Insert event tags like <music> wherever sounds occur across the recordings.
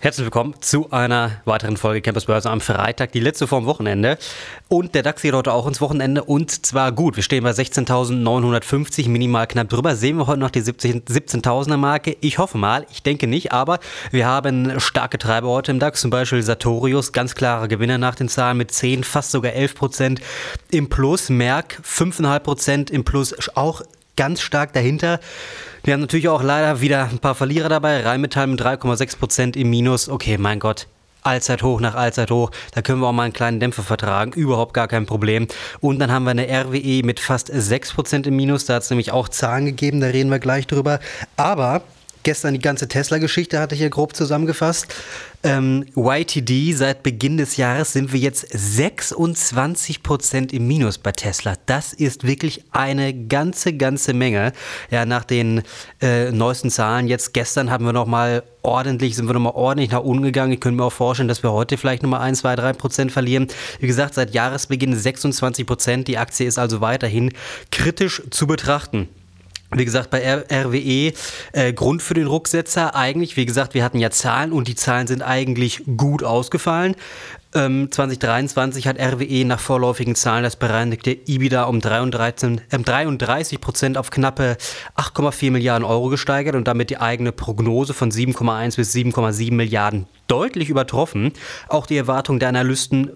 Herzlich willkommen zu einer weiteren Folge Campus Börse am Freitag, die letzte vorm Wochenende. Und der DAX geht heute auch ins Wochenende und zwar gut. Wir stehen bei 16.950, minimal knapp drüber. Sehen wir heute noch die 17.000er Marke? Ich hoffe mal, ich denke nicht, aber wir haben starke Treiber heute im DAX, zum Beispiel Sartorius, ganz klare Gewinner nach den Zahlen mit 10, fast sogar 11 Prozent im Plus. Merck 5,5 Prozent im Plus, auch ganz stark dahinter. Wir haben natürlich auch leider wieder ein paar Verlierer dabei. Rheinmetall mit 3,6 Prozent im Minus. Okay, mein Gott. Allzeit hoch nach Allzeit hoch. Da können wir auch mal einen kleinen Dämpfer vertragen. Überhaupt gar kein Problem. Und dann haben wir eine RWE mit fast 6% im Minus. Da hat es nämlich auch Zahlen gegeben. Da reden wir gleich drüber. Aber gestern die ganze Tesla-Geschichte hatte ich hier grob zusammengefasst. Ähm, YTD, seit Beginn des Jahres sind wir jetzt 26 Prozent im Minus bei Tesla. Das ist wirklich eine ganze, ganze Menge. Ja, nach den äh, neuesten Zahlen. Jetzt gestern haben wir noch mal ordentlich, sind wir noch mal ordentlich nach unten gegangen. Ich könnte mir auch vorstellen, dass wir heute vielleicht noch mal 1, 2, 3 Prozent verlieren. Wie gesagt, seit Jahresbeginn 26 Prozent. Die Aktie ist also weiterhin kritisch zu betrachten. Wie gesagt, bei RWE äh, Grund für den Rucksetzer eigentlich, wie gesagt, wir hatten ja Zahlen und die Zahlen sind eigentlich gut ausgefallen. Ähm, 2023 hat RWE nach vorläufigen Zahlen das bereinigte EBITDA um 33, äh, 33 Prozent auf knappe 8,4 Milliarden Euro gesteigert und damit die eigene Prognose von 7,1 bis 7,7 Milliarden deutlich übertroffen. Auch die Erwartung der Analysten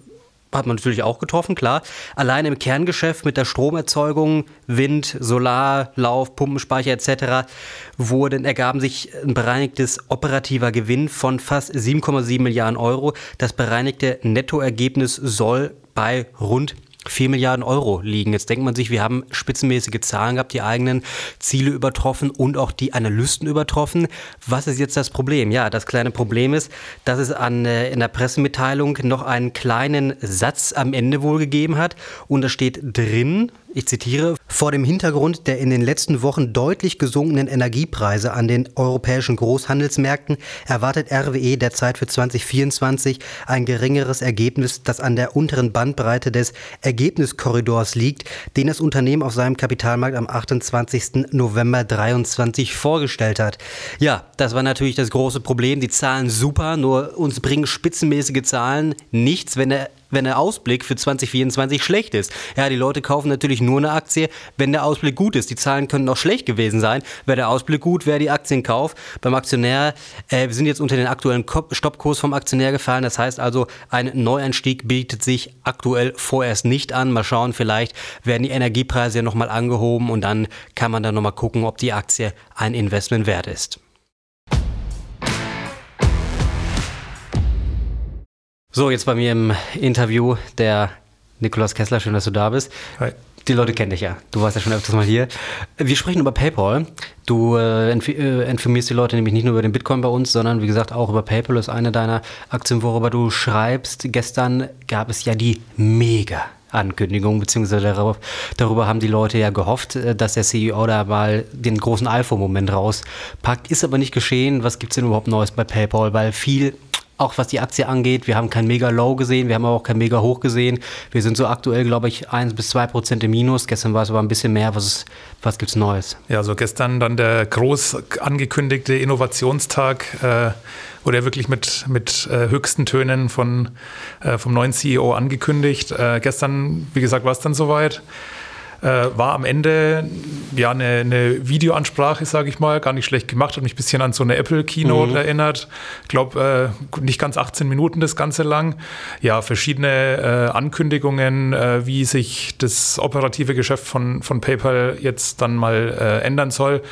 hat man natürlich auch getroffen, klar. Allein im Kerngeschäft mit der Stromerzeugung, Wind, Solar, Lauf, Pumpenspeicher etc. wurden, ergaben sich ein bereinigtes operativer Gewinn von fast 7,7 Milliarden Euro. Das bereinigte Nettoergebnis soll bei rund 4 Milliarden Euro liegen. Jetzt denkt man sich, wir haben spitzenmäßige Zahlen gehabt, die eigenen Ziele übertroffen und auch die Analysten übertroffen. Was ist jetzt das Problem? Ja, das kleine Problem ist, dass es an, äh, in der Pressemitteilung noch einen kleinen Satz am Ende wohl gegeben hat und da steht drin, ich zitiere, vor dem Hintergrund der in den letzten Wochen deutlich gesunkenen Energiepreise an den europäischen Großhandelsmärkten erwartet RWE derzeit für 2024 ein geringeres Ergebnis, das an der unteren Bandbreite des Ergebniskorridors liegt, den das Unternehmen auf seinem Kapitalmarkt am 28. November 2023 vorgestellt hat. Ja, das war natürlich das große Problem. Die Zahlen super, nur uns bringen spitzenmäßige Zahlen nichts, wenn der wenn der Ausblick für 2024 schlecht ist. Ja, die Leute kaufen natürlich nur eine Aktie, wenn der Ausblick gut ist. Die Zahlen können auch schlecht gewesen sein. Wäre der Ausblick gut, wäre die Aktienkauf. Beim Aktionär, äh, wir sind jetzt unter den aktuellen Stoppkurs vom Aktionär gefallen. Das heißt also, ein Neueinstieg bietet sich aktuell vorerst nicht an. Mal schauen, vielleicht werden die Energiepreise ja nochmal angehoben und dann kann man dann nochmal gucken, ob die Aktie ein Investment wert ist. So, jetzt bei mir im Interview der Nikolaus Kessler. Schön, dass du da bist. Hi. Die Leute kennen dich ja. Du warst ja schon öfters mal hier. Wir sprechen über PayPal. Du äh, äh, informierst die Leute nämlich nicht nur über den Bitcoin bei uns, sondern wie gesagt auch über PayPal. Das ist eine deiner Aktien, worüber du schreibst. Gestern gab es ja die mega Ankündigung, beziehungsweise darüber, darüber, haben die Leute ja gehofft, äh, dass der CEO da mal den großen iPhone-Moment rauspackt. Ist aber nicht geschehen. Was gibt es denn überhaupt Neues bei PayPal? Weil viel auch was die Aktie angeht. Wir haben kein mega Low gesehen, wir haben auch kein mega Hoch gesehen. Wir sind so aktuell, glaube ich, 1 bis 2 Prozent im Minus. Gestern war es aber ein bisschen mehr. Was, was gibt es Neues? Ja, also gestern dann der groß angekündigte Innovationstag, äh, wurde ja wirklich mit, mit äh, höchsten Tönen von, äh, vom neuen CEO angekündigt. Äh, gestern, wie gesagt, war es dann soweit. Äh, war am Ende ja eine, eine Videoansprache, sage ich mal, gar nicht schlecht gemacht, hat mich ein bisschen an so eine Apple Keynote mhm. erinnert. Ich glaube, äh, nicht ganz 18 Minuten das Ganze lang. Ja, verschiedene äh, Ankündigungen, äh, wie sich das operative Geschäft von, von PayPal jetzt dann mal äh, ändern soll.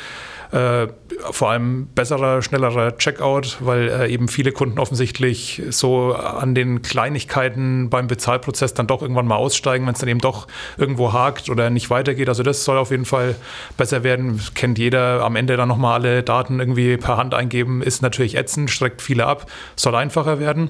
Äh, vor allem besserer, schnellerer Checkout, weil äh, eben viele Kunden offensichtlich so an den Kleinigkeiten beim Bezahlprozess dann doch irgendwann mal aussteigen, wenn es dann eben doch irgendwo hakt oder nicht weitergeht. Also das soll auf jeden Fall besser werden. Kennt jeder. Am Ende dann nochmal alle Daten irgendwie per Hand eingeben, ist natürlich ätzend, streckt viele ab, soll einfacher werden.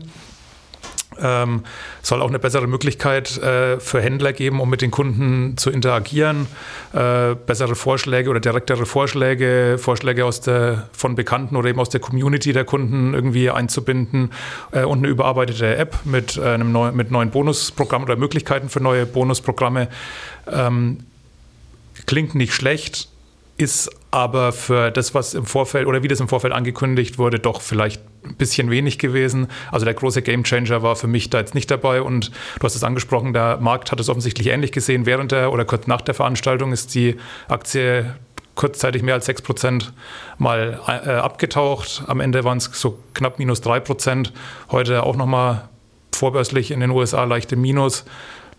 Ähm, soll auch eine bessere Möglichkeit äh, für Händler geben, um mit den Kunden zu interagieren, äh, bessere Vorschläge oder direktere Vorschläge, Vorschläge aus der, von Bekannten oder eben aus der Community der Kunden irgendwie einzubinden äh, und eine überarbeitete App mit, äh, einem neu, mit neuen Bonusprogrammen oder Möglichkeiten für neue Bonusprogramme. Ähm, klingt nicht schlecht, ist aber für das, was im Vorfeld oder wie das im Vorfeld angekündigt wurde, doch vielleicht ein bisschen wenig gewesen. Also der große Gamechanger war für mich da jetzt nicht dabei und du hast es angesprochen, der Markt hat es offensichtlich ähnlich gesehen. Während der oder kurz nach der Veranstaltung ist die Aktie kurzzeitig mehr als 6 Prozent mal äh, abgetaucht. Am Ende waren es so knapp minus 3 Prozent. Heute auch nochmal vorbörslich in den USA leichte Minus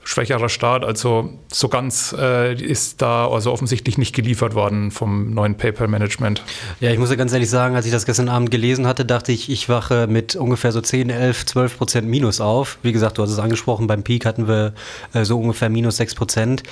schwächerer Start. Also so ganz äh, ist da also offensichtlich nicht geliefert worden vom neuen PayPal-Management. Ja, ich muss ja ganz ehrlich sagen, als ich das gestern Abend gelesen hatte, dachte ich, ich wache mit ungefähr so 10, 11, 12 Prozent Minus auf. Wie gesagt, du hast es angesprochen, beim Peak hatten wir äh, so ungefähr minus 6 Prozent.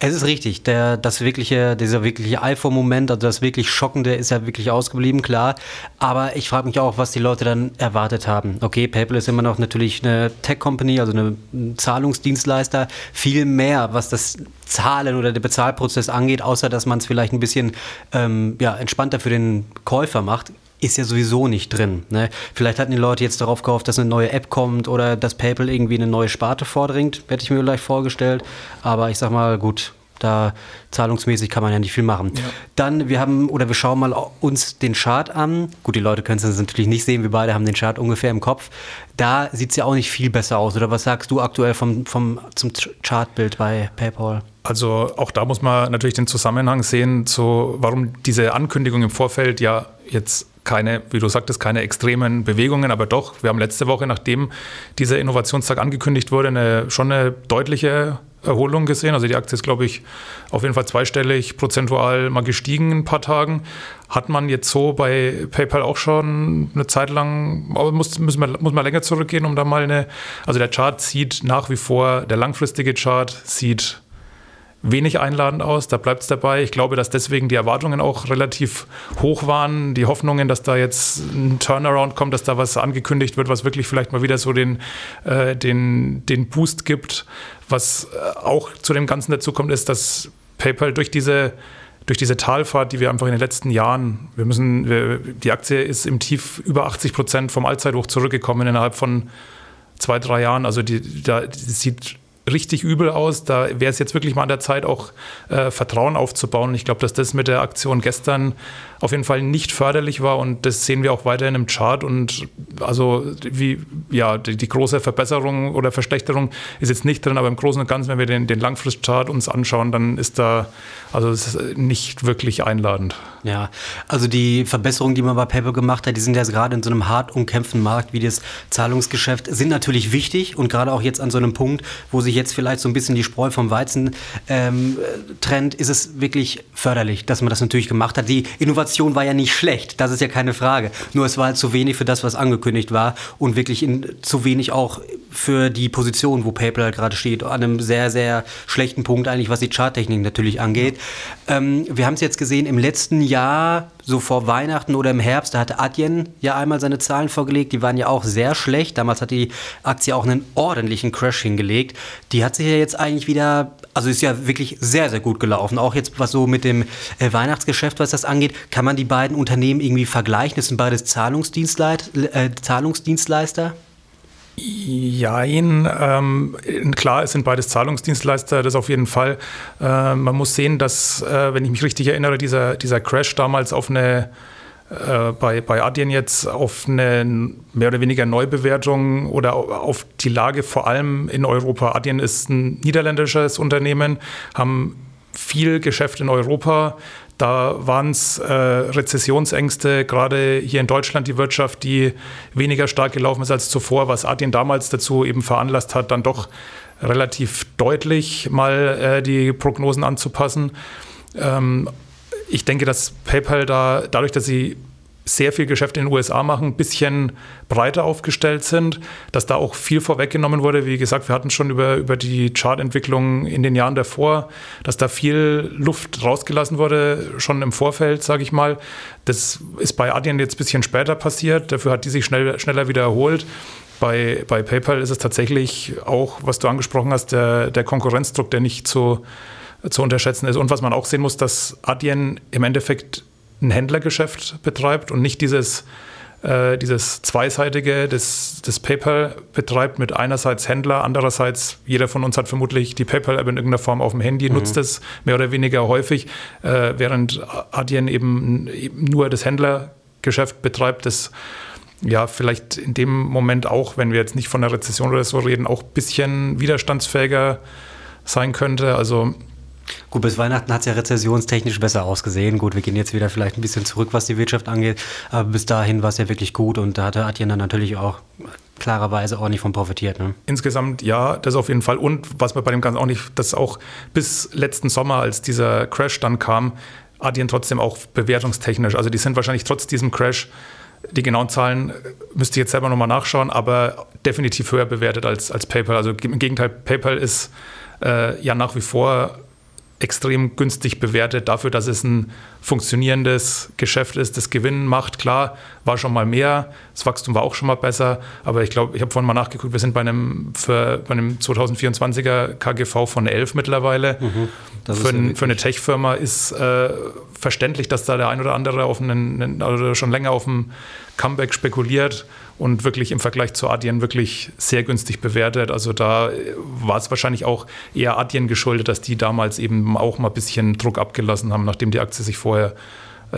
Es ist richtig, der, das wirkliche, dieser wirkliche iPhone-Moment, also das wirklich Schockende ist ja wirklich ausgeblieben, klar. Aber ich frage mich auch, was die Leute dann erwartet haben. Okay, PayPal ist immer noch natürlich eine Tech-Company, also eine Zahlungsdienstleister Viel mehr, was das Zahlen oder der Bezahlprozess angeht, außer dass man es vielleicht ein bisschen ähm, ja, entspannter für den Käufer macht ist ja sowieso nicht drin. Ne? Vielleicht hatten die Leute jetzt darauf gehofft, dass eine neue App kommt oder dass PayPal irgendwie eine neue Sparte vordringt, hätte ich mir vielleicht vorgestellt. Aber ich sag mal, gut, da zahlungsmäßig kann man ja nicht viel machen. Ja. Dann, wir haben, oder wir schauen mal uns den Chart an. Gut, die Leute können es natürlich nicht sehen, wir beide haben den Chart ungefähr im Kopf. Da sieht es ja auch nicht viel besser aus. Oder was sagst du aktuell vom, vom, zum Chartbild bei PayPal? Also auch da muss man natürlich den Zusammenhang sehen, zu, warum diese Ankündigung im Vorfeld ja jetzt keine, wie du sagtest, keine extremen Bewegungen, aber doch, wir haben letzte Woche, nachdem dieser Innovationstag angekündigt wurde, eine, schon eine deutliche Erholung gesehen. Also die Aktie ist, glaube ich, auf jeden Fall zweistellig prozentual mal gestiegen in ein paar Tagen. Hat man jetzt so bei PayPal auch schon eine Zeit lang, aber muss, muss, man, muss man länger zurückgehen, um da mal eine, also der Chart sieht nach wie vor, der langfristige Chart sieht wenig einladend aus. Da bleibt es dabei. Ich glaube, dass deswegen die Erwartungen auch relativ hoch waren. Die Hoffnungen, dass da jetzt ein Turnaround kommt, dass da was angekündigt wird, was wirklich vielleicht mal wieder so den, äh, den, den Boost gibt. Was äh, auch zu dem Ganzen dazu kommt, ist, dass PayPal durch diese durch diese Talfahrt, die wir einfach in den letzten Jahren, wir müssen, wir, die Aktie ist im Tief über 80 Prozent vom Allzeithoch zurückgekommen innerhalb von zwei, drei Jahren. Also die, da, die sieht richtig übel aus. Da wäre es jetzt wirklich mal an der Zeit, auch äh, Vertrauen aufzubauen. Ich glaube, dass das mit der Aktion gestern auf jeden Fall nicht förderlich war und das sehen wir auch weiterhin im Chart. Und also wie ja die, die große Verbesserung oder Verschlechterung ist jetzt nicht drin, aber im Großen und Ganzen, wenn wir den, den Langfristchart uns anschauen, dann ist da also ist nicht wirklich einladend. Ja, also die Verbesserungen, die man bei PayPal gemacht hat, die sind ja gerade in so einem hart umkämpften Markt wie das Zahlungsgeschäft, sind natürlich wichtig und gerade auch jetzt an so einem Punkt, wo sich jetzt vielleicht so ein bisschen die Spreu vom Weizen ähm, trennt, ist es wirklich förderlich, dass man das natürlich gemacht hat. Die Innovation war ja nicht schlecht, das ist ja keine Frage. Nur es war halt zu wenig für das, was angekündigt war und wirklich in, zu wenig auch für die Position, wo PayPal halt gerade steht, an einem sehr, sehr schlechten Punkt eigentlich, was die Charttechnik natürlich angeht. Ähm, wir haben es jetzt gesehen, im letzten Jahr, so vor Weihnachten oder im Herbst, da hatte Adyen ja einmal seine Zahlen vorgelegt, die waren ja auch sehr schlecht. Damals hat die Aktie auch einen ordentlichen Crash hingelegt. Die hat sich ja jetzt eigentlich wieder, also ist ja wirklich sehr, sehr gut gelaufen. Auch jetzt was so mit dem äh, Weihnachtsgeschäft, was das angeht, kann man die beiden Unternehmen irgendwie vergleichen. Das sind beides Zahlungsdienstleister. Äh, Zahlungsdienstleister. Jein, ähm, klar, es sind beides Zahlungsdienstleister, das auf jeden Fall. Äh, man muss sehen, dass, äh, wenn ich mich richtig erinnere, dieser, dieser Crash damals auf eine, äh, bei, bei Adyen jetzt auf eine mehr oder weniger Neubewertung oder auf die Lage vor allem in Europa. Adyen ist ein niederländisches Unternehmen, haben viel Geschäft in Europa, da waren es äh, Rezessionsängste, gerade hier in Deutschland die Wirtschaft, die weniger stark gelaufen ist als zuvor, was Adyen damals dazu eben veranlasst hat, dann doch relativ deutlich mal äh, die Prognosen anzupassen. Ähm, ich denke, dass PayPal da, dadurch, dass sie sehr viel Geschäft in den USA machen, ein bisschen breiter aufgestellt sind, dass da auch viel vorweggenommen wurde. Wie gesagt, wir hatten schon über, über die Chartentwicklung in den Jahren davor, dass da viel Luft rausgelassen wurde, schon im Vorfeld, sage ich mal. Das ist bei Adyen jetzt ein bisschen später passiert, dafür hat die sich schnell, schneller wieder erholt. Bei, bei PayPal ist es tatsächlich auch, was du angesprochen hast, der, der Konkurrenzdruck, der nicht zu, zu unterschätzen ist. Und was man auch sehen muss, dass Adyen im Endeffekt ein Händlergeschäft betreibt und nicht dieses äh, dieses Zweiseitige, das, das PayPal betreibt mit einerseits Händler, andererseits jeder von uns hat vermutlich die PayPal-App in irgendeiner Form auf dem Handy, mhm. nutzt es mehr oder weniger häufig, äh, während Adyen eben, eben nur das Händlergeschäft betreibt, das ja, vielleicht in dem Moment auch, wenn wir jetzt nicht von einer Rezession oder so reden, auch ein bisschen widerstandsfähiger sein könnte. Also Gut, bis Weihnachten hat es ja rezessionstechnisch besser ausgesehen. Gut, wir gehen jetzt wieder vielleicht ein bisschen zurück, was die Wirtschaft angeht. Aber bis dahin war es ja wirklich gut und da hatte Atien dann natürlich auch klarerweise auch nicht von profitiert. Ne? Insgesamt ja, das auf jeden Fall. Und was man bei dem Ganzen auch nicht, dass auch bis letzten Sommer, als dieser Crash dann kam, Adyen trotzdem auch bewertungstechnisch. Also die sind wahrscheinlich trotz diesem Crash, die genauen Zahlen müsste ich jetzt selber nochmal nachschauen, aber definitiv höher bewertet als, als PayPal. Also im Gegenteil, PayPal ist äh, ja nach wie vor extrem günstig bewertet. Dafür, dass es ein funktionierendes Geschäft ist, das Gewinn macht. Klar, war schon mal mehr, das Wachstum war auch schon mal besser, aber ich glaube, ich habe vorhin mal nachgeguckt, wir sind bei einem, für, bei einem 2024er KGV von 11 mittlerweile. Mhm, für, ein, für, eine Tech-Firma ist äh, verständlich, dass da der ein oder andere auf einen, oder schon länger auf ein Comeback spekuliert und wirklich im Vergleich zu Adyen wirklich sehr günstig bewertet. Also da war es wahrscheinlich auch eher Adyen geschuldet, dass die damals eben auch mal ein bisschen Druck abgelassen haben, nachdem die Aktie sich vorher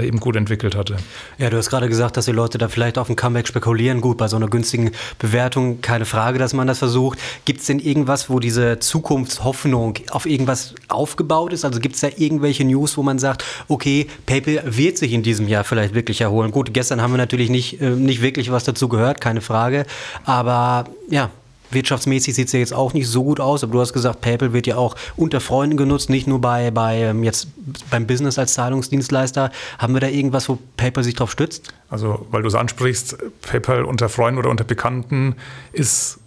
eben gut entwickelt hatte. Ja, du hast gerade gesagt, dass die Leute da vielleicht auf ein Comeback spekulieren. Gut, bei so einer günstigen Bewertung keine Frage, dass man das versucht. Gibt es denn irgendwas, wo diese Zukunftshoffnung auf irgendwas aufgebaut ist? Also gibt es da irgendwelche News, wo man sagt, okay, PayPal wird sich in diesem Jahr vielleicht wirklich erholen? Gut, gestern haben wir natürlich nicht, äh, nicht wirklich was dazu gehört, keine Frage. Aber ja, wirtschaftsmäßig sieht es ja jetzt auch nicht so gut aus, aber du hast gesagt, PayPal wird ja auch unter Freunden genutzt, nicht nur bei, bei ähm, jetzt beim Business als Zahlungsdienstleister. Haben wir da irgendwas, wo PayPal sich drauf stützt? Also, weil du es ansprichst, PayPal unter Freunden oder unter Bekannten ist,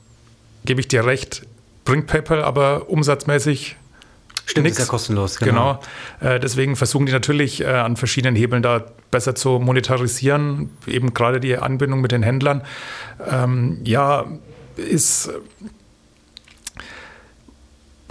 gebe ich dir recht, bringt PayPal aber umsatzmäßig Stimmt, Nix. ist ja kostenlos. Genau. genau. Äh, deswegen versuchen die natürlich äh, an verschiedenen Hebeln da besser zu monetarisieren, eben gerade die Anbindung mit den Händlern. Ähm, ja, ist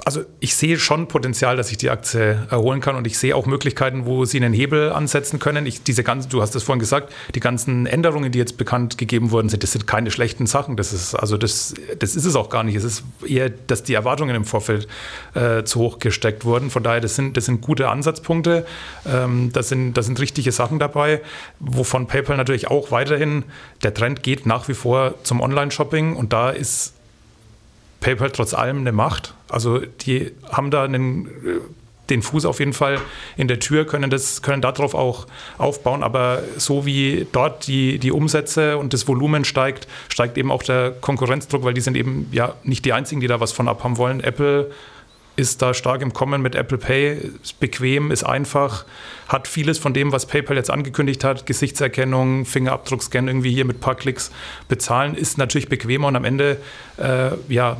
also ich sehe schon Potenzial, dass sich die Aktie erholen kann und ich sehe auch Möglichkeiten, wo sie einen Hebel ansetzen können. Ich, diese ganzen, du hast es vorhin gesagt, die ganzen Änderungen, die jetzt bekannt gegeben worden sind, das sind keine schlechten Sachen. Das ist also das, das ist es auch gar nicht. Es ist eher, dass die Erwartungen im Vorfeld äh, zu hoch gesteckt wurden. Von daher, das sind, das sind gute Ansatzpunkte. Ähm, das sind, das sind richtige Sachen dabei, wovon PayPal natürlich auch weiterhin der Trend geht nach wie vor zum Online-Shopping und da ist PayPal trotz allem eine Macht. Also die haben da einen, äh, den Fuß auf jeden Fall in der Tür, können, das, können darauf auch aufbauen. Aber so wie dort die, die Umsätze und das Volumen steigt, steigt eben auch der Konkurrenzdruck, weil die sind eben ja nicht die einzigen, die da was von abhaben wollen. Apple ist da stark im Kommen mit Apple Pay, ist bequem, ist einfach, hat vieles von dem, was PayPal jetzt angekündigt hat, Gesichtserkennung, Fingerabdruckscan irgendwie hier mit ein paar Klicks bezahlen, ist natürlich bequemer und am Ende äh, ja,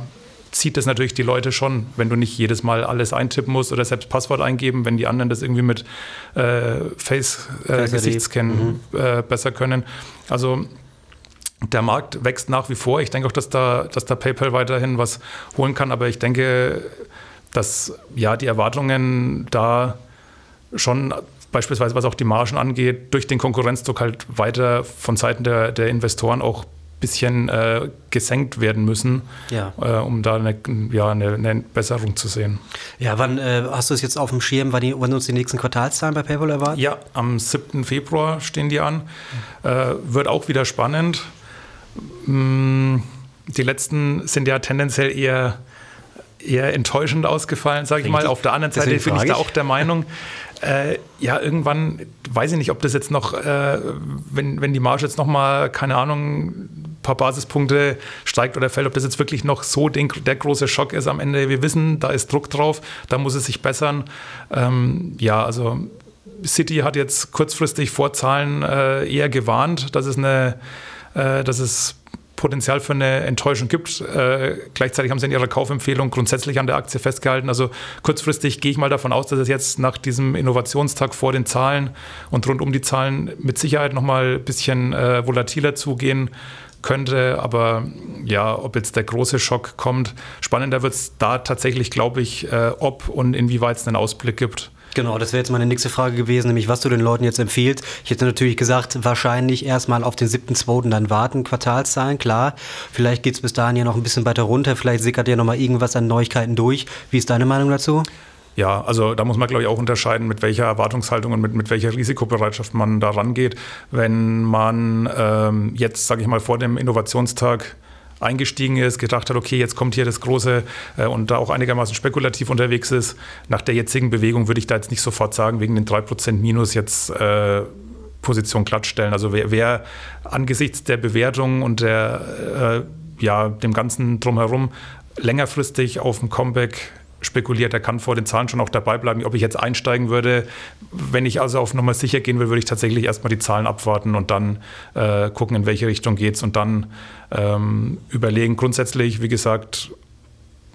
zieht das natürlich die Leute schon, wenn du nicht jedes Mal alles eintippen musst oder selbst Passwort eingeben, wenn die anderen das irgendwie mit äh, Face-Gesichtsscan äh, mhm. äh, besser können. Also der Markt wächst nach wie vor. Ich denke auch, dass da, dass da PayPal weiterhin was holen kann, aber ich denke, dass ja die Erwartungen da schon beispielsweise was auch die Margen angeht, durch den Konkurrenzdruck halt weiter von Seiten der, der Investoren auch bisschen äh, gesenkt werden müssen, ja. äh, um da eine, ja, eine, eine, Besserung zu sehen. Ja, wann äh, hast du es jetzt auf dem Schirm, wann, die, wann uns die nächsten Quartalszahlen bei PayPal erwarten? Ja, am 7. Februar stehen die an. Mhm. wird auch wieder spannend. Mm, die letzten sind ja tendenziell eher eher enttäuschend ausgefallen, sage ich mal. Auf der anderen Seite bin ich da auch der Meinung, äh, ja, irgendwann, weiß ich nicht, ob das jetzt noch, äh, wenn, wenn die Marge jetzt nochmal, keine Ahnung, ein paar Basispunkte steigt oder fällt, ob das jetzt wirklich noch so den, der große Schock ist am Ende. Wir wissen, da ist Druck drauf, da muss es sich bessern. Ähm, ja, also City hat jetzt kurzfristig vor Zahlen äh, eher gewarnt, dass es eine, äh, dass es Potenzial für eine Enttäuschung gibt. Äh, gleichzeitig haben sie in ihrer Kaufempfehlung grundsätzlich an der Aktie festgehalten. Also kurzfristig gehe ich mal davon aus, dass es jetzt nach diesem Innovationstag vor den Zahlen und rund um die Zahlen mit Sicherheit nochmal ein bisschen äh, volatiler zugehen könnte. Aber ja, ob jetzt der große Schock kommt, spannender wird es da tatsächlich, glaube ich, äh, ob und inwieweit es einen Ausblick gibt. Genau, das wäre jetzt meine nächste Frage gewesen, nämlich was du den Leuten jetzt empfiehlst. Ich hätte natürlich gesagt, wahrscheinlich erstmal auf den 7.2. dann warten, Quartalszahlen, klar. Vielleicht geht es bis dahin ja noch ein bisschen weiter runter, vielleicht sickert ja noch mal irgendwas an Neuigkeiten durch. Wie ist deine Meinung dazu? Ja, also da muss man, glaube ich, auch unterscheiden, mit welcher Erwartungshaltung und mit, mit welcher Risikobereitschaft man da rangeht. Wenn man ähm, jetzt, sage ich mal, vor dem Innovationstag eingestiegen ist, gedacht hat, okay, jetzt kommt hier das große äh, und da auch einigermaßen spekulativ unterwegs ist. Nach der jetzigen Bewegung würde ich da jetzt nicht sofort sagen, wegen den 3% Minus jetzt äh, Position glattstellen. Also wer, wer, angesichts der Bewertung und der, äh, ja, dem Ganzen drumherum längerfristig auf ein Comeback spekuliert. Er kann vor den Zahlen schon auch dabei bleiben. Ob ich jetzt einsteigen würde, wenn ich also auf Nummer sicher gehen will, würde ich tatsächlich erstmal die Zahlen abwarten und dann äh, gucken, in welche Richtung geht es und dann ähm, überlegen. Grundsätzlich, wie gesagt,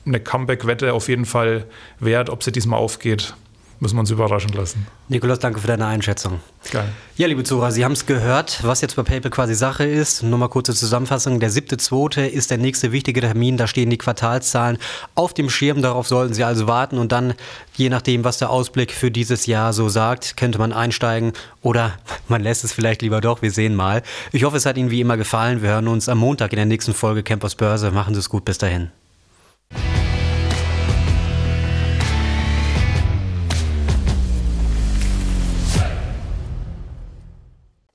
eine Comeback-Wette auf jeden Fall wert, ob sie diesmal aufgeht müssen wir uns überraschen lassen. Nikolas, danke für deine Einschätzung. Geil. Ja, liebe Zuhörer, Sie haben es gehört, was jetzt bei PayPal quasi Sache ist. Nur mal kurze Zusammenfassung. Der 7.2. ist der nächste wichtige Termin. Da stehen die Quartalszahlen auf dem Schirm. Darauf sollten Sie also warten. Und dann, je nachdem, was der Ausblick für dieses Jahr so sagt, könnte man einsteigen oder <laughs> man lässt es vielleicht lieber doch. Wir sehen mal. Ich hoffe, es hat Ihnen wie immer gefallen. Wir hören uns am Montag in der nächsten Folge Campus Börse. Machen Sie es gut. Bis dahin.